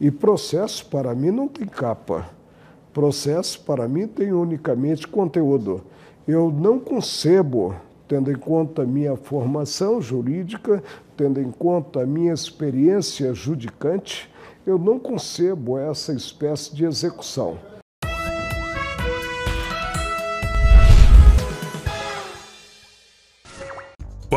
E processo, para mim, não tem capa. Processo, para mim, tem unicamente conteúdo. Eu não concebo, tendo em conta a minha formação jurídica, tendo em conta a minha experiência judicante, eu não concebo essa espécie de execução.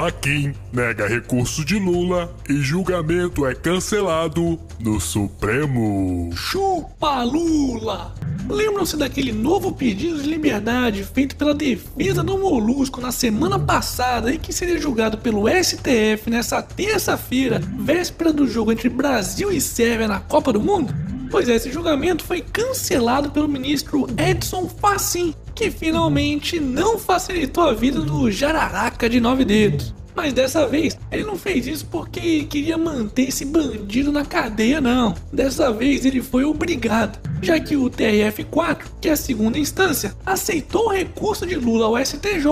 Faquin nega recurso de Lula e julgamento é cancelado no Supremo. Chupa Lula! Lembram-se daquele novo pedido de liberdade feito pela defesa do Molusco na semana passada e que seria julgado pelo STF nessa terça-feira, véspera do jogo entre Brasil e Sérvia na Copa do Mundo? Pois é, esse julgamento foi cancelado pelo ministro Edson Fachin, que finalmente não facilitou a vida do Jararaca de nove dedos. Mas dessa vez ele não fez isso porque queria manter esse bandido na cadeia, não. Dessa vez ele foi obrigado, já que o TRF4, que é a segunda instância, aceitou o recurso de Lula ao STJ,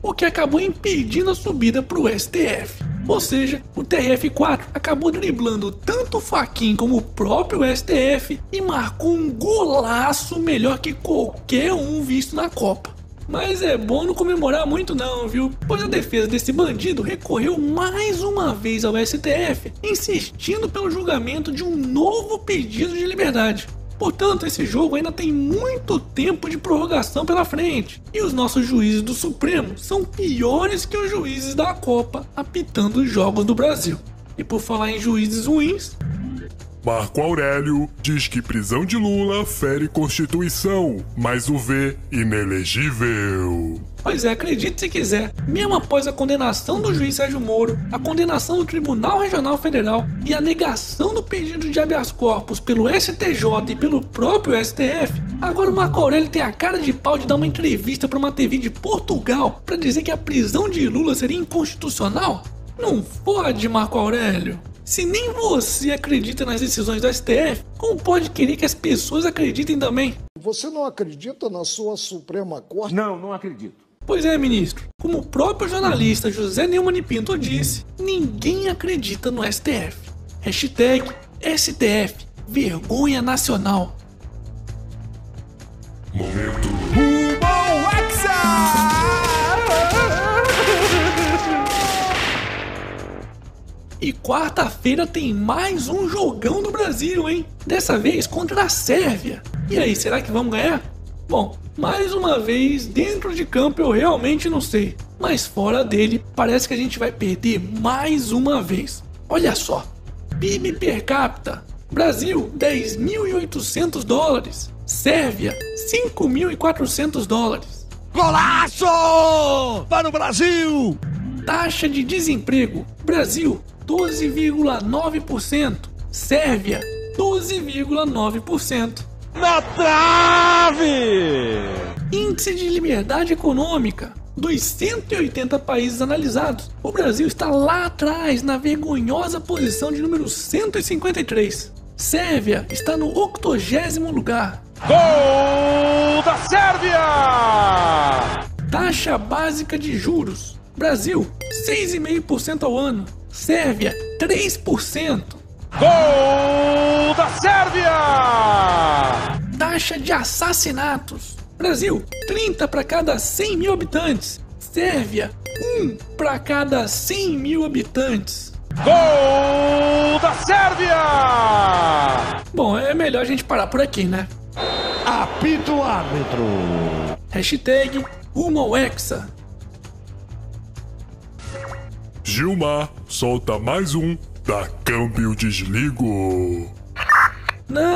o que acabou impedindo a subida para o STF. Ou seja, o TRF4 acabou driblando tanto o Faquin como o próprio STF e marcou um golaço melhor que qualquer um visto na Copa. Mas é bom não comemorar muito não, viu? Pois a defesa desse bandido recorreu mais uma vez ao STF, insistindo pelo julgamento de um novo pedido de liberdade. Portanto, esse jogo ainda tem muito tempo de prorrogação pela frente. E os nossos juízes do Supremo são piores que os juízes da Copa apitando os jogos do Brasil. E por falar em juízes ruins, Marco Aurélio diz que prisão de Lula fere Constituição, mas o vê inelegível. Pois é, acredite se quiser, mesmo após a condenação do juiz Sérgio Moro, a condenação do Tribunal Regional Federal e a negação do pedido de habeas corpus pelo STJ e pelo próprio STF, agora o Marco Aurélio tem a cara de pau de dar uma entrevista para uma TV de Portugal para dizer que a prisão de Lula seria inconstitucional? Não pode, Marco Aurélio. Se nem você acredita nas decisões do STF, como pode querer que as pessoas acreditem também? Você não acredita na sua Suprema Corte? Não, não acredito. Pois é, ministro. Como o próprio jornalista José Neumann Pinto disse, ninguém acredita no STF. Hashtag STF, vergonha nacional. Momento. Hexa! E quarta-feira tem mais um jogão do Brasil, hein? Dessa vez contra a Sérvia. E aí, será que vamos ganhar? Bom, mais uma vez, dentro de campo eu realmente não sei. Mas fora dele, parece que a gente vai perder mais uma vez. Olha só: PIB per capita. Brasil, 10.800 dólares. Sérvia, 5.400 dólares. Golaço! Para o Brasil! Taxa de desemprego: Brasil, 12,9%. Sérvia, 12,9%. Na trave! Índice de liberdade econômica. Dos 180 países analisados, o Brasil está lá atrás, na vergonhosa posição de número 153. Sérvia está no 80 lugar. Gol da Sérvia! Taxa básica de juros. Brasil, 6,5% ao ano. Sérvia, 3%. Gol! Taxa de assassinatos. Brasil, 30 para cada 100 mil habitantes. Sérvia, 1 para cada 100 mil habitantes. Gol da Sérvia! Bom, é melhor a gente parar por aqui, né? Apito árbitro. Hashtag rumo ao Hexa. Gilmar solta mais um da Câmbio Desligo.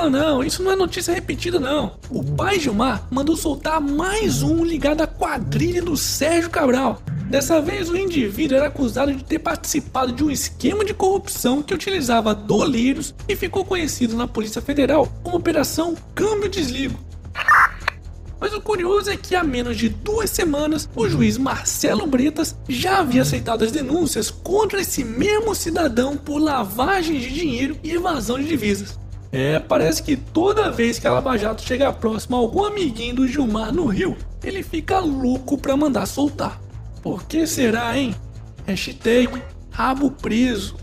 Não, não, isso não é notícia repetida, não. O pai Gilmar mandou soltar mais um ligado à quadrilha do Sérgio Cabral. Dessa vez, o indivíduo era acusado de ter participado de um esquema de corrupção que utilizava doleiros e ficou conhecido na Polícia Federal como Operação Câmbio Desligo. Mas o curioso é que há menos de duas semanas, o juiz Marcelo Bretas já havia aceitado as denúncias contra esse mesmo cidadão por lavagem de dinheiro e evasão de divisas. É, parece que toda vez que a Lava Jato chega próximo a algum amiguinho do Gilmar no Rio, ele fica louco pra mandar soltar. Por que será, hein? Hashtag rabo preso.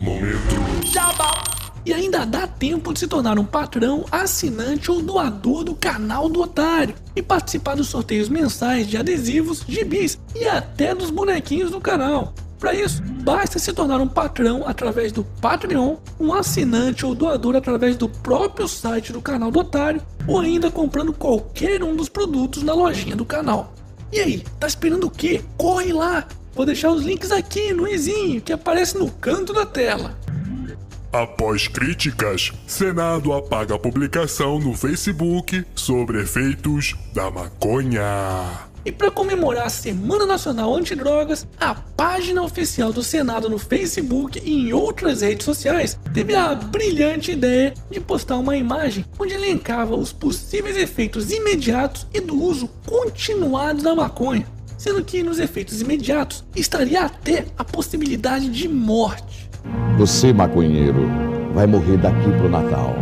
Momento. Jabá! E ainda dá tempo de se tornar um patrão, assinante ou doador do canal do Otário e participar dos sorteios mensais de adesivos, gibis e até dos bonequinhos do canal. Para isso, basta se tornar um patrão através do Patreon, um assinante ou doador através do próprio site do canal do Otário ou ainda comprando qualquer um dos produtos na lojinha do canal. E aí, tá esperando o quê? Corre lá! Vou deixar os links aqui no izinho que aparece no canto da tela. Após críticas, Senado apaga a publicação no Facebook sobre efeitos da maconha. E para comemorar a Semana Nacional Antidrogas, a página oficial do Senado no Facebook e em outras redes sociais teve a brilhante ideia de postar uma imagem onde elencava os possíveis efeitos imediatos e do uso continuado da maconha, sendo que nos efeitos imediatos estaria até a possibilidade de morte. Você, maconheiro, vai morrer daqui pro Natal.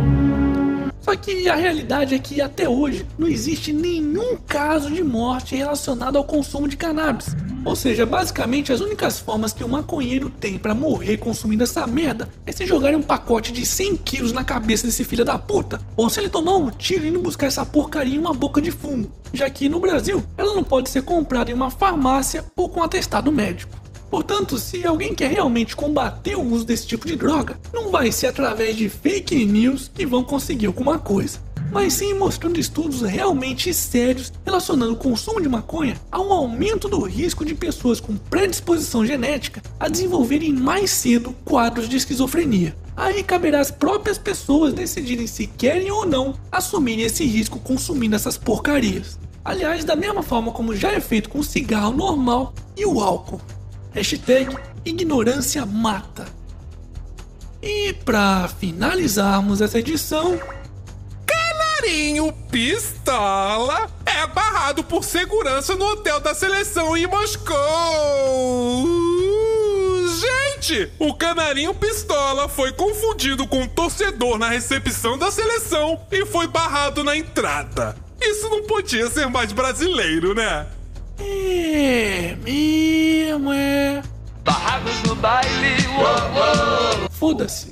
Só que a realidade é que até hoje não existe nenhum caso de morte relacionado ao consumo de cannabis. Ou seja, basicamente as únicas formas que o maconheiro tem para morrer consumindo essa merda é se jogarem um pacote de 100 quilos na cabeça desse filho da puta, ou se ele tomar um tiro indo buscar essa porcaria em uma boca de fumo, já que no Brasil ela não pode ser comprada em uma farmácia ou com atestado médico. Portanto, se alguém quer realmente combater o uso desse tipo de droga, não vai ser através de fake news que vão conseguir alguma coisa, mas sim mostrando estudos realmente sérios relacionando o consumo de maconha a um aumento do risco de pessoas com predisposição genética a desenvolverem mais cedo quadros de esquizofrenia. Aí caberá às próprias pessoas decidirem se querem ou não assumirem esse risco consumindo essas porcarias. Aliás, da mesma forma como já é feito com o cigarro normal e o álcool. Hashtag ignorância mata. E para finalizarmos essa edição, Canarinho Pistola é barrado por segurança no hotel da seleção em Moscou. Gente, o Canarinho Pistola foi confundido com um torcedor na recepção da seleção e foi barrado na entrada. Isso não podia ser mais brasileiro, né? é mesmo, é. Barragos no baile, Foda-se.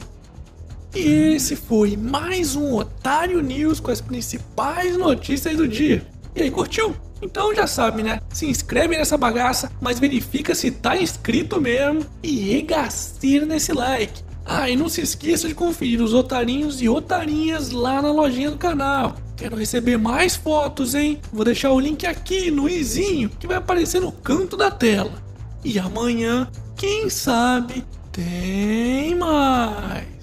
E esse foi mais um Otário News com as principais notícias do dia. E aí, curtiu? Então já sabe, né? Se inscreve nessa bagaça, mas verifica se tá inscrito mesmo e regaceira nesse like. Ah, e não se esqueça de conferir os otarinhos e otarinhas lá na lojinha do canal. Quero receber mais fotos, hein? Vou deixar o link aqui no izinho que vai aparecer no canto da tela. E amanhã, quem sabe, tem mais.